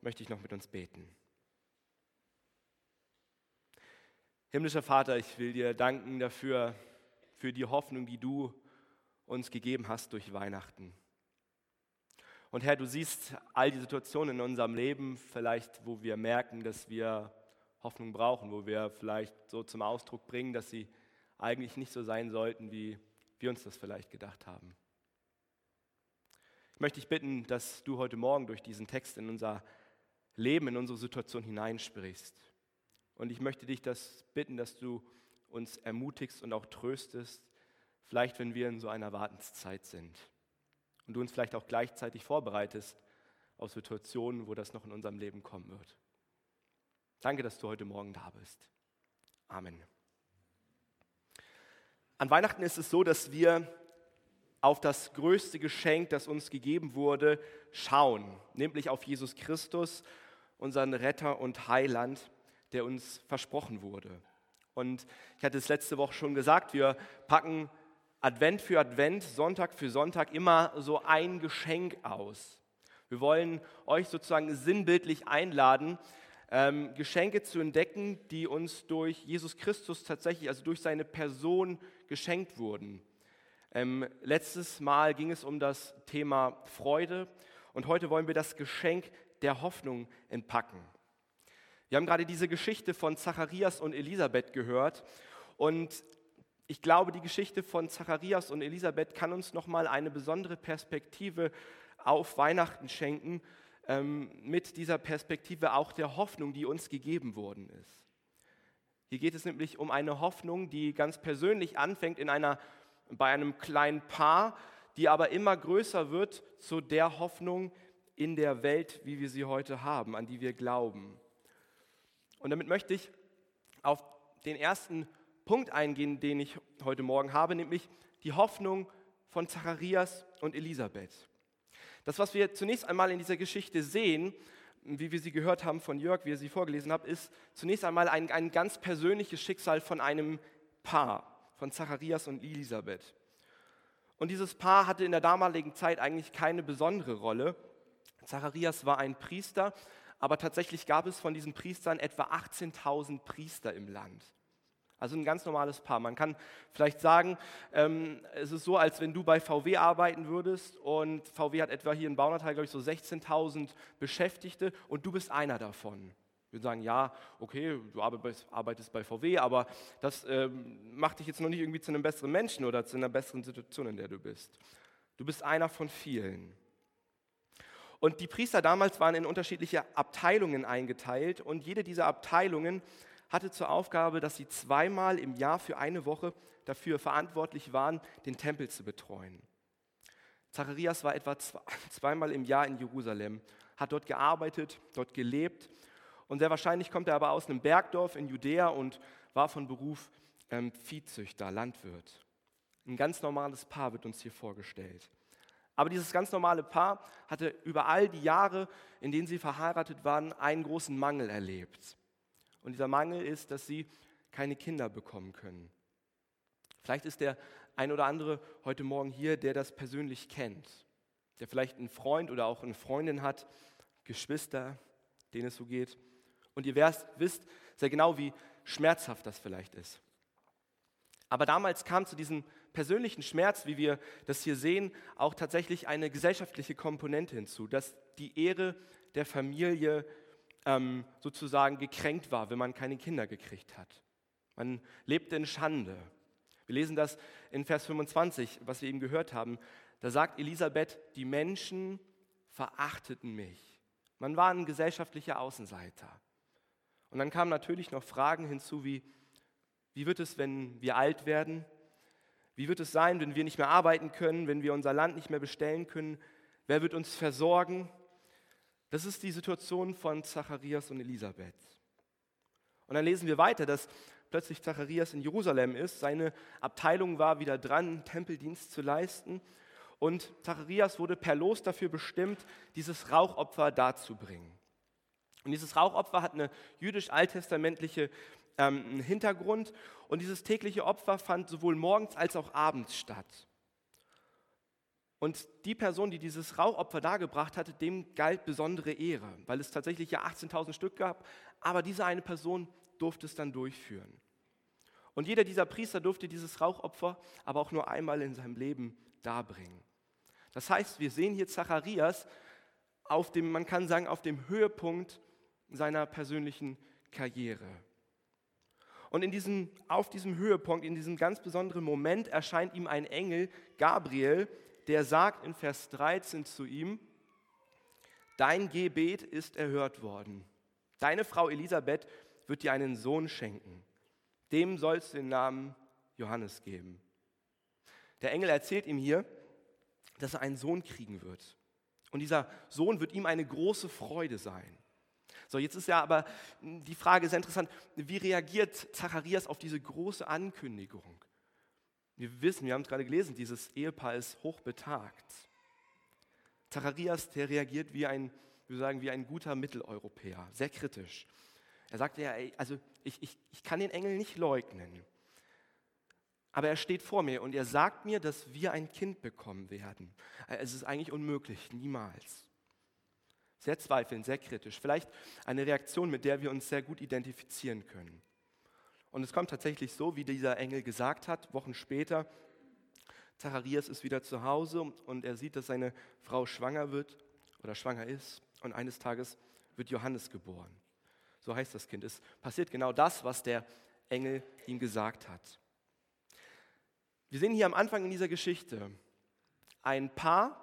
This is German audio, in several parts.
möchte ich noch mit uns beten. Himmlischer Vater, ich will dir danken dafür, für die Hoffnung, die du uns gegeben hast durch Weihnachten. Und Herr, du siehst all die Situationen in unserem Leben, vielleicht wo wir merken, dass wir Hoffnung brauchen, wo wir vielleicht so zum Ausdruck bringen, dass sie eigentlich nicht so sein sollten, wie wir uns das vielleicht gedacht haben. Ich möchte dich bitten, dass du heute Morgen durch diesen Text in unser Leben, in unsere Situation hineinsprichst. Und ich möchte dich das bitten, dass du uns ermutigst und auch tröstest, vielleicht wenn wir in so einer Wartenszeit sind. Und du uns vielleicht auch gleichzeitig vorbereitest auf Situationen, wo das noch in unserem Leben kommen wird. Danke, dass du heute Morgen da bist. Amen. An Weihnachten ist es so, dass wir auf das größte Geschenk, das uns gegeben wurde, schauen, nämlich auf Jesus Christus, unseren Retter und Heiland, der uns versprochen wurde. Und ich hatte es letzte Woche schon gesagt, wir packen Advent für Advent, Sonntag für Sonntag immer so ein Geschenk aus. Wir wollen euch sozusagen sinnbildlich einladen, ähm, Geschenke zu entdecken, die uns durch Jesus Christus tatsächlich, also durch seine Person geschenkt wurden. Ähm, letztes Mal ging es um das Thema Freude und heute wollen wir das Geschenk der Hoffnung entpacken. Wir haben gerade diese Geschichte von Zacharias und Elisabeth gehört und ich glaube, die Geschichte von Zacharias und Elisabeth kann uns nochmal eine besondere Perspektive auf Weihnachten schenken, ähm, mit dieser Perspektive auch der Hoffnung, die uns gegeben worden ist. Hier geht es nämlich um eine Hoffnung, die ganz persönlich anfängt in einer, bei einem kleinen Paar, die aber immer größer wird zu der Hoffnung in der Welt, wie wir sie heute haben, an die wir glauben. Und damit möchte ich auf den ersten Punkt eingehen, den ich heute Morgen habe, nämlich die Hoffnung von Zacharias und Elisabeth. Das, was wir zunächst einmal in dieser Geschichte sehen, wie wir sie gehört haben von Jörg, wie er sie vorgelesen hat, ist zunächst einmal ein, ein ganz persönliches Schicksal von einem Paar, von Zacharias und Elisabeth. Und dieses Paar hatte in der damaligen Zeit eigentlich keine besondere Rolle. Zacharias war ein Priester, aber tatsächlich gab es von diesen Priestern etwa 18.000 Priester im Land. Also ein ganz normales Paar. Man kann vielleicht sagen, ähm, es ist so, als wenn du bei VW arbeiten würdest und VW hat etwa hier in Baunatal, glaube ich, so 16.000 Beschäftigte und du bist einer davon. Wir sagen, ja, okay, du arbeitest bei VW, aber das ähm, macht dich jetzt noch nicht irgendwie zu einem besseren Menschen oder zu einer besseren Situation, in der du bist. Du bist einer von vielen. Und die Priester damals waren in unterschiedliche Abteilungen eingeteilt und jede dieser Abteilungen hatte zur Aufgabe, dass sie zweimal im Jahr für eine Woche dafür verantwortlich waren, den Tempel zu betreuen. Zacharias war etwa zweimal im Jahr in Jerusalem, hat dort gearbeitet, dort gelebt und sehr wahrscheinlich kommt er aber aus einem Bergdorf in Judäa und war von Beruf ähm, Viehzüchter, Landwirt. Ein ganz normales Paar wird uns hier vorgestellt. Aber dieses ganz normale Paar hatte über all die Jahre, in denen sie verheiratet waren, einen großen Mangel erlebt. Und dieser Mangel ist, dass sie keine Kinder bekommen können. Vielleicht ist der ein oder andere heute Morgen hier, der das persönlich kennt, der vielleicht einen Freund oder auch eine Freundin hat, Geschwister, denen es so geht. Und ihr wisst sehr genau, wie schmerzhaft das vielleicht ist. Aber damals kam zu diesem persönlichen Schmerz, wie wir das hier sehen, auch tatsächlich eine gesellschaftliche Komponente hinzu, dass die Ehre der Familie ähm, sozusagen gekränkt war, wenn man keine Kinder gekriegt hat. Man lebte in Schande. Wir lesen das in Vers 25, was wir eben gehört haben. Da sagt Elisabeth, die Menschen verachteten mich. Man war ein gesellschaftlicher Außenseiter. Und dann kamen natürlich noch Fragen hinzu wie, wie wird es, wenn wir alt werden? Wie wird es sein, wenn wir nicht mehr arbeiten können, wenn wir unser Land nicht mehr bestellen können? Wer wird uns versorgen? Das ist die Situation von Zacharias und Elisabeth. Und dann lesen wir weiter, dass plötzlich Zacharias in Jerusalem ist. Seine Abteilung war wieder dran, Tempeldienst zu leisten. Und Zacharias wurde per Los dafür bestimmt, dieses Rauchopfer darzubringen. Und dieses Rauchopfer hat eine jüdisch-alttestamentliche ähm, Hintergrund. Und dieses tägliche Opfer fand sowohl morgens als auch abends statt. Und die Person, die dieses Rauchopfer dargebracht hatte, dem galt besondere Ehre, weil es tatsächlich ja 18.000 Stück gab, aber diese eine Person durfte es dann durchführen. Und jeder dieser Priester durfte dieses Rauchopfer aber auch nur einmal in seinem Leben darbringen. Das heißt, wir sehen hier Zacharias auf dem, man kann sagen, auf dem Höhepunkt seiner persönlichen Karriere. Und in diesem, auf diesem Höhepunkt, in diesem ganz besonderen Moment erscheint ihm ein Engel, Gabriel, der sagt in Vers 13 zu ihm, dein Gebet ist erhört worden. Deine Frau Elisabeth wird dir einen Sohn schenken. Dem sollst du den Namen Johannes geben. Der Engel erzählt ihm hier, dass er einen Sohn kriegen wird. Und dieser Sohn wird ihm eine große Freude sein. So, jetzt ist ja aber die Frage sehr interessant, wie reagiert Zacharias auf diese große Ankündigung? Wir wissen, wir haben es gerade gelesen, dieses Ehepaar ist hochbetagt. Zacharias, der reagiert wie ein, wir sagen, wie ein guter Mitteleuropäer, sehr kritisch. Er sagt ja, also ich, ich, ich kann den Engel nicht leugnen. Aber er steht vor mir und er sagt mir, dass wir ein Kind bekommen werden. Es ist eigentlich unmöglich, niemals. Sehr zweifelnd, sehr kritisch. Vielleicht eine Reaktion, mit der wir uns sehr gut identifizieren können. Und es kommt tatsächlich so, wie dieser Engel gesagt hat, Wochen später. Zacharias ist wieder zu Hause und er sieht, dass seine Frau schwanger wird oder schwanger ist. Und eines Tages wird Johannes geboren. So heißt das Kind. Es passiert genau das, was der Engel ihm gesagt hat. Wir sehen hier am Anfang in dieser Geschichte ein Paar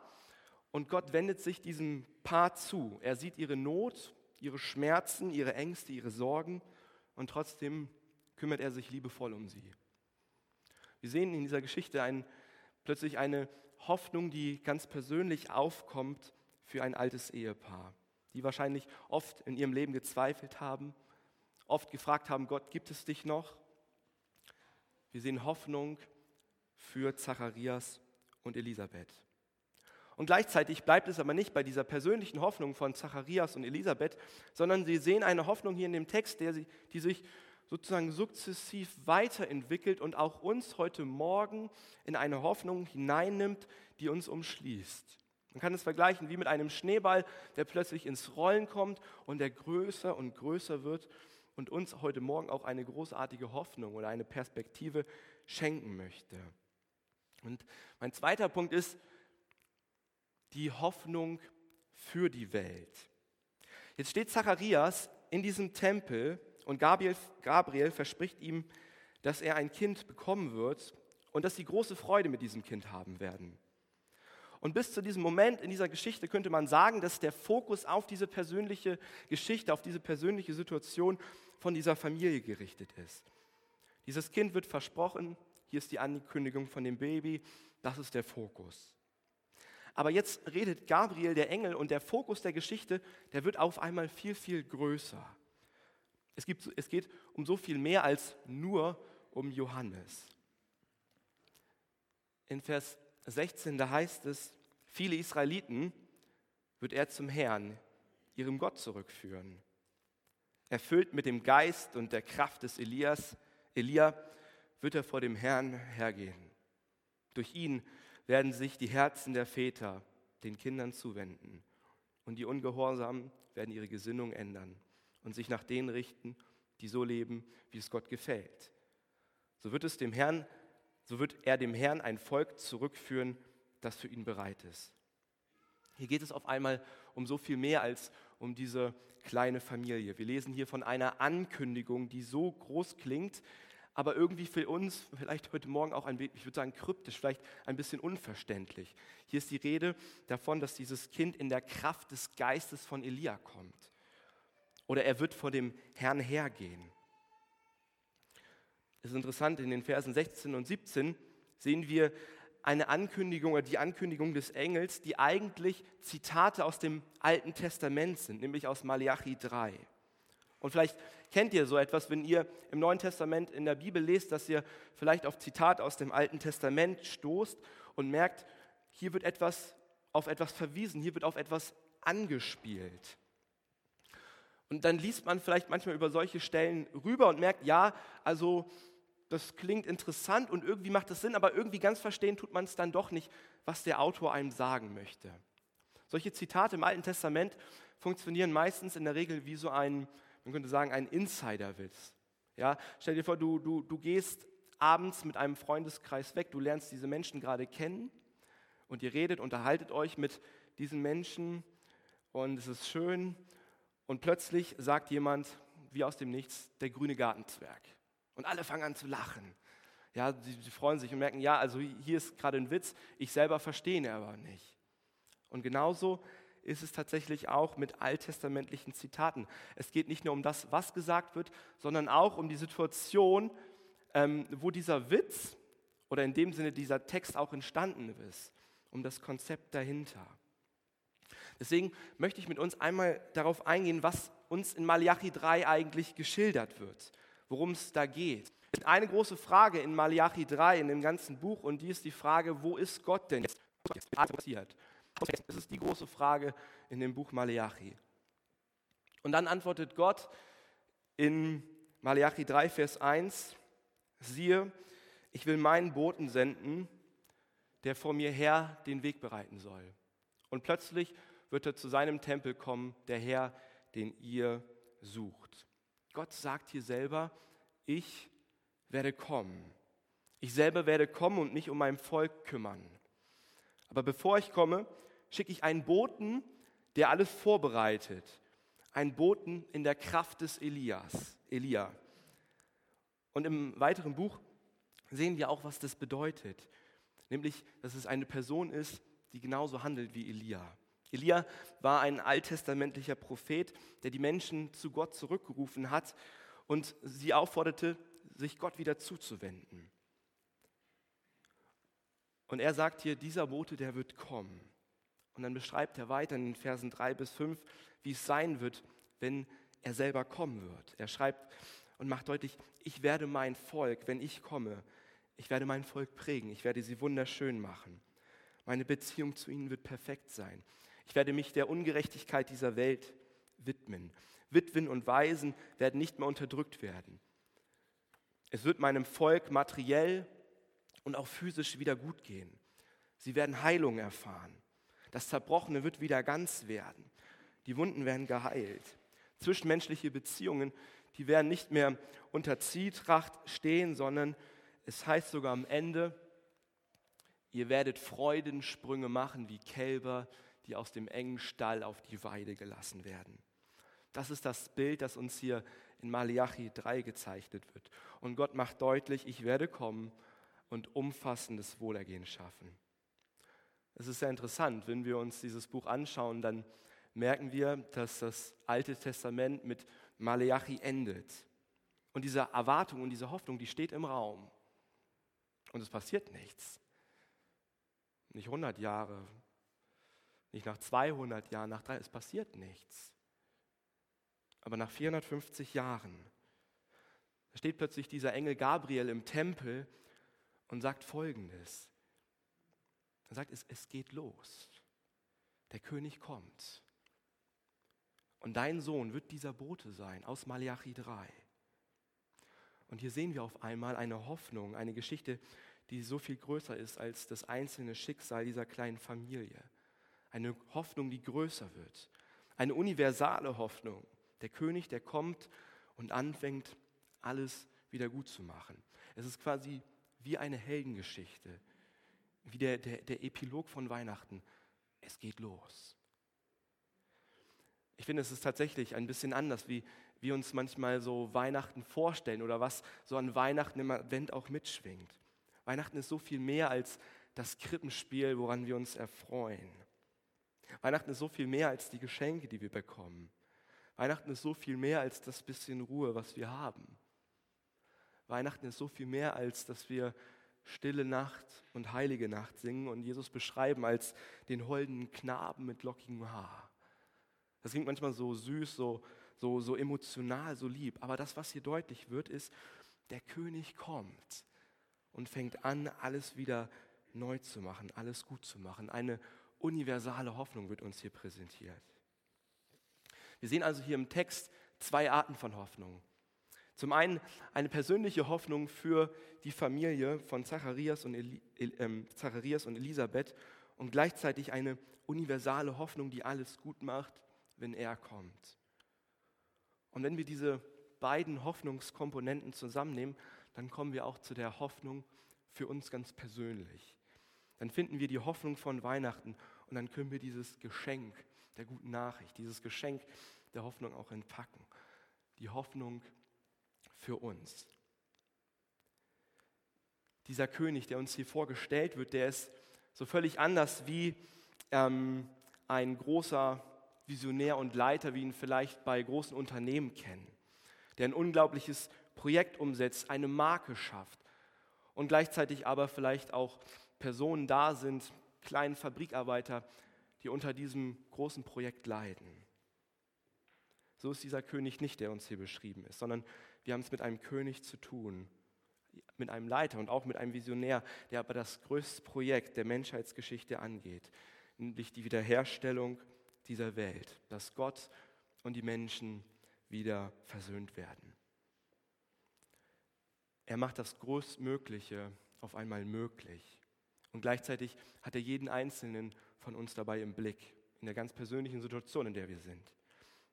und Gott wendet sich diesem Paar zu. Er sieht ihre Not, ihre Schmerzen, ihre Ängste, ihre Sorgen und trotzdem kümmert er sich liebevoll um sie. Wir sehen in dieser Geschichte ein, plötzlich eine Hoffnung, die ganz persönlich aufkommt für ein altes Ehepaar, die wahrscheinlich oft in ihrem Leben gezweifelt haben, oft gefragt haben, Gott, gibt es dich noch? Wir sehen Hoffnung für Zacharias und Elisabeth. Und gleichzeitig bleibt es aber nicht bei dieser persönlichen Hoffnung von Zacharias und Elisabeth, sondern sie sehen eine Hoffnung hier in dem Text, der, die sich sozusagen sukzessiv weiterentwickelt und auch uns heute Morgen in eine Hoffnung hineinnimmt, die uns umschließt. Man kann es vergleichen wie mit einem Schneeball, der plötzlich ins Rollen kommt und der größer und größer wird und uns heute Morgen auch eine großartige Hoffnung oder eine Perspektive schenken möchte. Und mein zweiter Punkt ist die Hoffnung für die Welt. Jetzt steht Zacharias in diesem Tempel und Gabriel, Gabriel verspricht ihm, dass er ein Kind bekommen wird und dass sie große Freude mit diesem Kind haben werden. Und bis zu diesem Moment in dieser Geschichte könnte man sagen, dass der Fokus auf diese persönliche Geschichte, auf diese persönliche Situation von dieser Familie gerichtet ist. Dieses Kind wird versprochen, hier ist die Ankündigung von dem Baby, das ist der Fokus. Aber jetzt redet Gabriel, der Engel, und der Fokus der Geschichte, der wird auf einmal viel, viel größer. Es, gibt, es geht um so viel mehr als nur um Johannes. In Vers 16, da heißt es, viele Israeliten wird er zum Herrn, ihrem Gott zurückführen. Erfüllt mit dem Geist und der Kraft des Elias, Elia, wird er vor dem Herrn hergehen. Durch ihn werden sich die Herzen der Väter den Kindern zuwenden und die Ungehorsamen werden ihre Gesinnung ändern und sich nach denen richten, die so leben, wie es Gott gefällt. So wird es dem Herrn, so wird er dem Herrn ein Volk zurückführen, das für ihn bereit ist. Hier geht es auf einmal um so viel mehr als um diese kleine Familie. Wir lesen hier von einer Ankündigung, die so groß klingt, aber irgendwie für uns vielleicht heute Morgen auch ein bisschen, ich würde sagen kryptisch, vielleicht ein bisschen unverständlich. Hier ist die Rede davon, dass dieses Kind in der Kraft des Geistes von Elia kommt. Oder er wird vor dem Herrn hergehen. Es ist interessant, in den Versen 16 und 17 sehen wir eine Ankündigung oder die Ankündigung des Engels, die eigentlich Zitate aus dem Alten Testament sind, nämlich aus Malachi 3. Und vielleicht kennt ihr so etwas, wenn ihr im Neuen Testament in der Bibel lest, dass ihr vielleicht auf Zitate aus dem Alten Testament stoßt und merkt, hier wird etwas auf etwas verwiesen, hier wird auf etwas angespielt. Und dann liest man vielleicht manchmal über solche Stellen rüber und merkt, ja, also das klingt interessant und irgendwie macht das Sinn, aber irgendwie ganz verstehen tut man es dann doch nicht. was der Autor einem sagen möchte. Solche Zitate im Alten Testament funktionieren meistens in der Regel wie so ein, man könnte sagen, ein Insiderwitz. Ja, stell dir vor, du, du, du gehst abends mit einem Freundeskreis weg, du lernst diese Menschen gerade kennen und ihr redet, unterhaltet euch mit diesen Menschen und es ist schön und plötzlich sagt jemand, wie aus dem Nichts, der grüne Gartenzwerg. Und alle fangen an zu lachen. Ja, sie, sie freuen sich und merken, ja, also hier ist gerade ein Witz, ich selber verstehe ihn aber nicht. Und genauso ist es tatsächlich auch mit alttestamentlichen Zitaten. Es geht nicht nur um das, was gesagt wird, sondern auch um die Situation, ähm, wo dieser Witz oder in dem Sinne dieser Text auch entstanden ist, um das Konzept dahinter. Deswegen möchte ich mit uns einmal darauf eingehen, was uns in Malachi 3 eigentlich geschildert wird, worum es da geht. Eine große Frage in Malachi 3, in dem ganzen Buch, und die ist die Frage, wo ist Gott denn jetzt? Passiert? Das ist die große Frage in dem Buch Malachi. Und dann antwortet Gott in Malachi 3, Vers 1, siehe, ich will meinen Boten senden, der vor mir her den Weg bereiten soll. Und plötzlich wird er zu seinem Tempel kommen, der Herr, den ihr sucht. Gott sagt hier selber, ich werde kommen. Ich selber werde kommen und mich um mein Volk kümmern. Aber bevor ich komme, schicke ich einen Boten, der alles vorbereitet. Einen Boten in der Kraft des Elias, Elia. Und im weiteren Buch sehen wir auch, was das bedeutet. Nämlich, dass es eine Person ist, die genauso handelt wie Elia. Elia war ein alttestamentlicher Prophet, der die Menschen zu Gott zurückgerufen hat und sie aufforderte, sich Gott wieder zuzuwenden. Und er sagt hier, dieser Bote, der wird kommen. Und dann beschreibt er weiter in den Versen 3 bis 5, wie es sein wird, wenn er selber kommen wird. Er schreibt und macht deutlich, ich werde mein Volk, wenn ich komme, ich werde mein Volk prägen, ich werde sie wunderschön machen. Meine Beziehung zu ihnen wird perfekt sein. Ich werde mich der Ungerechtigkeit dieser Welt widmen. Witwen und Waisen werden nicht mehr unterdrückt werden. Es wird meinem Volk materiell und auch physisch wieder gut gehen. Sie werden Heilung erfahren. Das Zerbrochene wird wieder ganz werden. Die Wunden werden geheilt. Zwischenmenschliche Beziehungen, die werden nicht mehr unter Zwietracht stehen, sondern es heißt sogar am Ende, ihr werdet Freudensprünge machen wie Kälber, die aus dem engen Stall auf die Weide gelassen werden. Das ist das Bild, das uns hier in Malachi 3 gezeichnet wird. Und Gott macht deutlich, ich werde kommen und umfassendes Wohlergehen schaffen. Es ist sehr interessant, wenn wir uns dieses Buch anschauen, dann merken wir, dass das Alte Testament mit Malachi endet. Und diese Erwartung und diese Hoffnung, die steht im Raum. Und es passiert nichts. Nicht 100 Jahre, nicht nach 200 Jahren, nach drei, es passiert nichts. Aber nach 450 Jahren da steht plötzlich dieser Engel Gabriel im Tempel und sagt Folgendes. Er sagt, es, es geht los. Der König kommt. Und dein Sohn wird dieser Bote sein aus Malachi 3. Und hier sehen wir auf einmal eine Hoffnung, eine Geschichte, die so viel größer ist als das einzelne Schicksal dieser kleinen Familie. Eine Hoffnung, die größer wird. Eine universale Hoffnung. Der König, der kommt und anfängt, alles wieder gut zu machen. Es ist quasi wie eine Heldengeschichte, wie der, der, der Epilog von Weihnachten. Es geht los. Ich finde, es ist tatsächlich ein bisschen anders, wie wir uns manchmal so Weihnachten vorstellen oder was so an Weihnachten im Advent auch mitschwingt. Weihnachten ist so viel mehr als das Krippenspiel, woran wir uns erfreuen. Weihnachten ist so viel mehr als die Geschenke, die wir bekommen. Weihnachten ist so viel mehr als das bisschen Ruhe, was wir haben. Weihnachten ist so viel mehr als, dass wir stille Nacht und heilige Nacht singen und Jesus beschreiben als den holden Knaben mit lockigem Haar. Das klingt manchmal so süß, so, so, so emotional, so lieb. Aber das, was hier deutlich wird, ist, der König kommt und fängt an, alles wieder neu zu machen, alles gut zu machen. Eine universale Hoffnung wird uns hier präsentiert. Wir sehen also hier im Text zwei Arten von Hoffnung. Zum einen eine persönliche Hoffnung für die Familie von Zacharias und, Eli, äh, Zacharias und Elisabeth und gleichzeitig eine universale Hoffnung, die alles gut macht, wenn er kommt. Und wenn wir diese beiden Hoffnungskomponenten zusammennehmen, dann kommen wir auch zu der Hoffnung für uns ganz persönlich. Dann finden wir die Hoffnung von Weihnachten und dann können wir dieses Geschenk der guten Nachricht, dieses Geschenk der Hoffnung auch entpacken. Die Hoffnung für uns. Dieser König, der uns hier vorgestellt wird, der ist so völlig anders wie ähm, ein großer Visionär und Leiter, wie ihn vielleicht bei großen Unternehmen kennen, der ein unglaubliches Projekt umsetzt, eine Marke schafft und gleichzeitig aber vielleicht auch Personen da sind, kleine Fabrikarbeiter, die unter diesem großen Projekt leiden. So ist dieser König nicht, der uns hier beschrieben ist, sondern wir haben es mit einem König zu tun, mit einem Leiter und auch mit einem Visionär, der aber das größte Projekt der Menschheitsgeschichte angeht, nämlich die Wiederherstellung dieser Welt, dass Gott und die Menschen wieder versöhnt werden. Er macht das Größtmögliche auf einmal möglich. Und gleichzeitig hat er jeden Einzelnen von uns dabei im Blick, in der ganz persönlichen Situation, in der wir sind.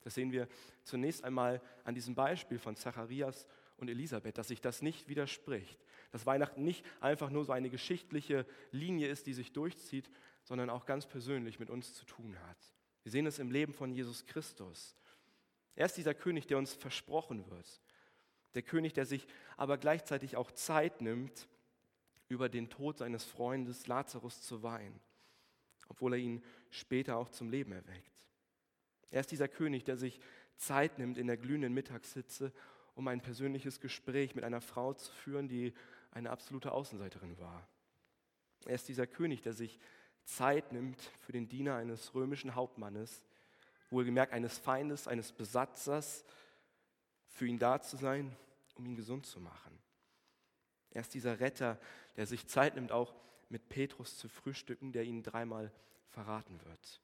Das sehen wir zunächst einmal an diesem Beispiel von Zacharias und Elisabeth, dass sich das nicht widerspricht, dass Weihnachten nicht einfach nur so eine geschichtliche Linie ist, die sich durchzieht, sondern auch ganz persönlich mit uns zu tun hat. Wir sehen es im Leben von Jesus Christus. Er ist dieser König, der uns versprochen wird. Der König, der sich aber gleichzeitig auch Zeit nimmt, über den Tod seines Freundes Lazarus zu weinen, obwohl er ihn später auch zum Leben erweckt. Er ist dieser König, der sich Zeit nimmt in der glühenden Mittagssitze, um ein persönliches Gespräch mit einer Frau zu führen, die eine absolute Außenseiterin war. Er ist dieser König, der sich Zeit nimmt für den Diener eines römischen Hauptmannes, wohlgemerkt eines Feindes, eines Besatzers, für ihn da zu sein, um ihn gesund zu machen. Er ist dieser Retter, der sich Zeit nimmt, auch mit Petrus zu frühstücken, der ihn dreimal verraten wird.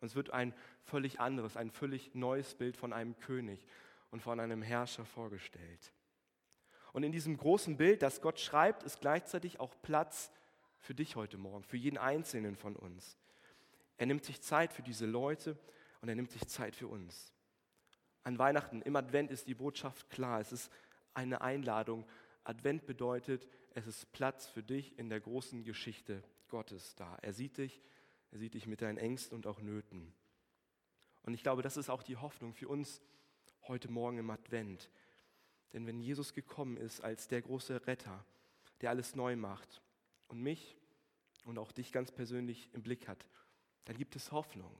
Und es wird ein völlig anderes, ein völlig neues Bild von einem König und von einem Herrscher vorgestellt. Und in diesem großen Bild, das Gott schreibt, ist gleichzeitig auch Platz für dich heute Morgen, für jeden Einzelnen von uns. Er nimmt sich Zeit für diese Leute und er nimmt sich Zeit für uns. An Weihnachten, im Advent ist die Botschaft klar. Es ist eine Einladung, Advent bedeutet, es ist Platz für dich in der großen Geschichte Gottes da. Er sieht dich, er sieht dich mit deinen Ängsten und auch Nöten. Und ich glaube, das ist auch die Hoffnung für uns heute Morgen im Advent. Denn wenn Jesus gekommen ist als der große Retter, der alles neu macht und mich und auch dich ganz persönlich im Blick hat, dann gibt es Hoffnung.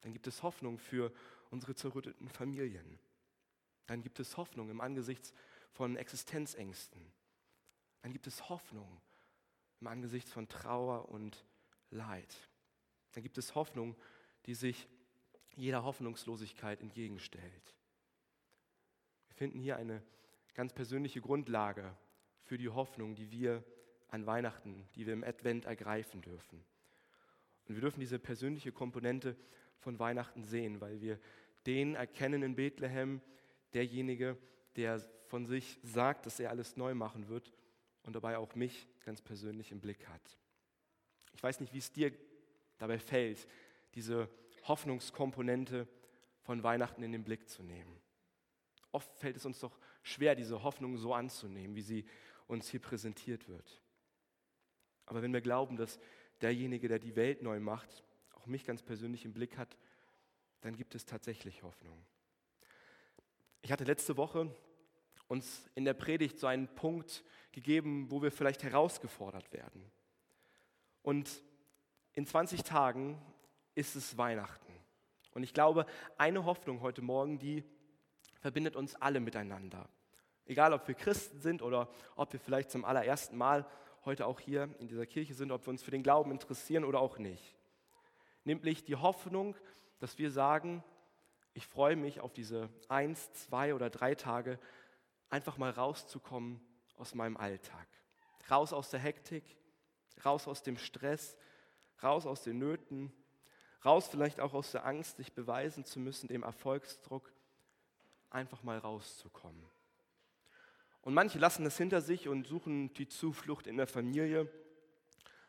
Dann gibt es Hoffnung für unsere zerrütteten Familien. Dann gibt es Hoffnung im Angesicht von Existenzängsten. Dann gibt es Hoffnung im Angesicht von Trauer und Leid. Dann gibt es Hoffnung, die sich jeder Hoffnungslosigkeit entgegenstellt. Wir finden hier eine ganz persönliche Grundlage für die Hoffnung, die wir an Weihnachten, die wir im Advent ergreifen dürfen. Und wir dürfen diese persönliche Komponente von Weihnachten sehen, weil wir den erkennen in Bethlehem, derjenige, der von sich sagt, dass er alles neu machen wird und dabei auch mich ganz persönlich im Blick hat. Ich weiß nicht, wie es dir dabei fällt, diese Hoffnungskomponente von Weihnachten in den Blick zu nehmen. Oft fällt es uns doch schwer, diese Hoffnung so anzunehmen, wie sie uns hier präsentiert wird. Aber wenn wir glauben, dass derjenige, der die Welt neu macht, auch mich ganz persönlich im Blick hat, dann gibt es tatsächlich Hoffnung. Ich hatte letzte Woche uns in der Predigt so einen Punkt gegeben, wo wir vielleicht herausgefordert werden. Und in 20 Tagen ist es Weihnachten. Und ich glaube, eine Hoffnung heute Morgen, die verbindet uns alle miteinander. Egal, ob wir Christen sind oder ob wir vielleicht zum allerersten Mal heute auch hier in dieser Kirche sind, ob wir uns für den Glauben interessieren oder auch nicht. Nämlich die Hoffnung, dass wir sagen, ich freue mich auf diese eins, zwei oder drei Tage, einfach mal rauszukommen aus meinem Alltag. Raus aus der Hektik, raus aus dem Stress, raus aus den Nöten, raus vielleicht auch aus der Angst, sich beweisen zu müssen, dem Erfolgsdruck, einfach mal rauszukommen. Und manche lassen das hinter sich und suchen die Zuflucht in der Familie.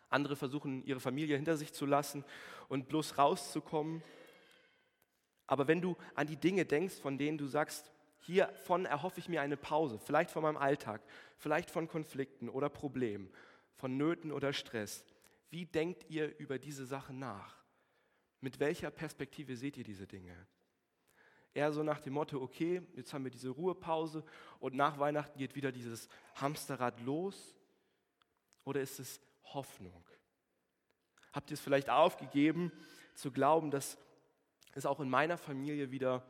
Andere versuchen, ihre Familie hinter sich zu lassen und bloß rauszukommen. Aber wenn du an die Dinge denkst, von denen du sagst, hiervon erhoffe ich mir eine Pause, vielleicht von meinem Alltag, vielleicht von Konflikten oder Problemen, von Nöten oder Stress, wie denkt ihr über diese Sachen nach? Mit welcher Perspektive seht ihr diese Dinge? Eher so nach dem Motto, okay, jetzt haben wir diese Ruhepause und nach Weihnachten geht wieder dieses Hamsterrad los? Oder ist es Hoffnung? Habt ihr es vielleicht aufgegeben, zu glauben, dass es auch in meiner Familie wieder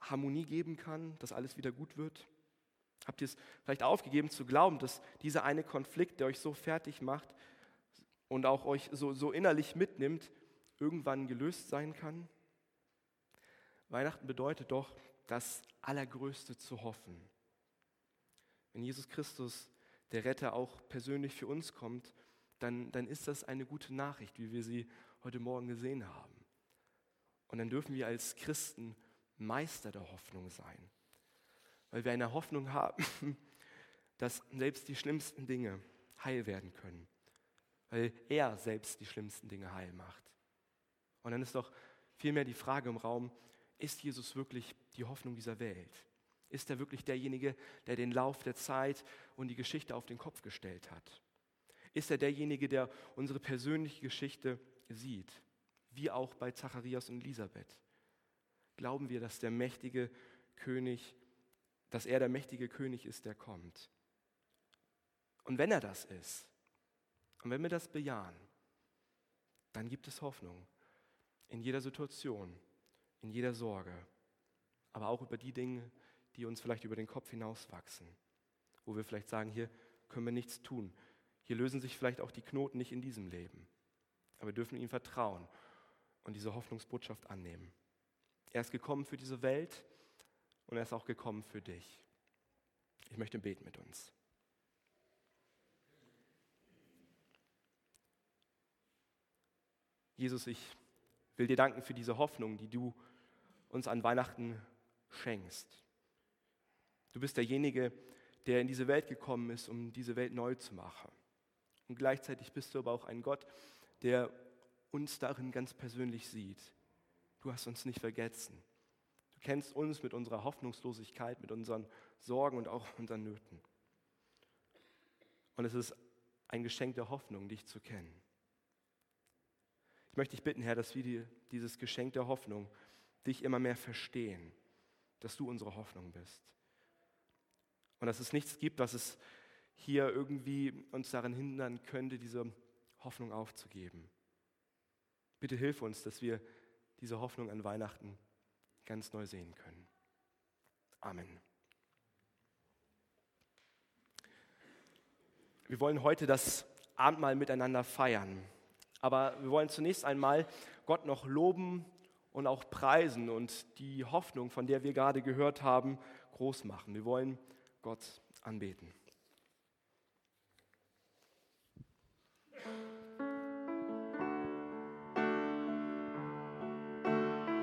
Harmonie geben kann, dass alles wieder gut wird? Habt ihr es vielleicht aufgegeben zu glauben, dass dieser eine Konflikt, der euch so fertig macht und auch euch so, so innerlich mitnimmt, irgendwann gelöst sein kann? Weihnachten bedeutet doch, das Allergrößte zu hoffen. Wenn Jesus Christus, der Retter, auch persönlich für uns kommt, dann, dann ist das eine gute Nachricht, wie wir sie heute Morgen gesehen haben. Und dann dürfen wir als Christen Meister der Hoffnung sein, weil wir eine Hoffnung haben, dass selbst die schlimmsten Dinge heil werden können, weil er selbst die schlimmsten Dinge heil macht. Und dann ist doch vielmehr die Frage im Raum, ist Jesus wirklich die Hoffnung dieser Welt? Ist er wirklich derjenige, der den Lauf der Zeit und die Geschichte auf den Kopf gestellt hat? Ist er derjenige, der unsere persönliche Geschichte sieht, wie auch bei Zacharias und Elisabeth? Glauben wir, dass der mächtige König, dass er der mächtige König ist, der kommt? Und wenn er das ist, und wenn wir das bejahen, dann gibt es Hoffnung in jeder Situation, in jeder Sorge, aber auch über die Dinge, die uns vielleicht über den Kopf hinauswachsen, wo wir vielleicht sagen, hier können wir nichts tun. Hier lösen sich vielleicht auch die Knoten nicht in diesem Leben. Aber wir dürfen ihm vertrauen und diese Hoffnungsbotschaft annehmen. Er ist gekommen für diese Welt und er ist auch gekommen für dich. Ich möchte beten mit uns. Jesus, ich will dir danken für diese Hoffnung, die du uns an Weihnachten schenkst. Du bist derjenige, der in diese Welt gekommen ist, um diese Welt neu zu machen. Und gleichzeitig bist du aber auch ein Gott, der uns darin ganz persönlich sieht. Du hast uns nicht vergessen. Du kennst uns mit unserer Hoffnungslosigkeit, mit unseren Sorgen und auch unseren Nöten. Und es ist ein Geschenk der Hoffnung, dich zu kennen. Ich möchte dich bitten, Herr, dass wir dir dieses Geschenk der Hoffnung dich immer mehr verstehen, dass du unsere Hoffnung bist. Und dass es nichts gibt, was es hier irgendwie uns daran hindern könnte, diese Hoffnung aufzugeben. Bitte hilf uns, dass wir diese Hoffnung an Weihnachten ganz neu sehen können. Amen. Wir wollen heute das Abendmahl miteinander feiern. Aber wir wollen zunächst einmal Gott noch loben und auch preisen und die Hoffnung, von der wir gerade gehört haben, groß machen. Wir wollen Gott anbeten.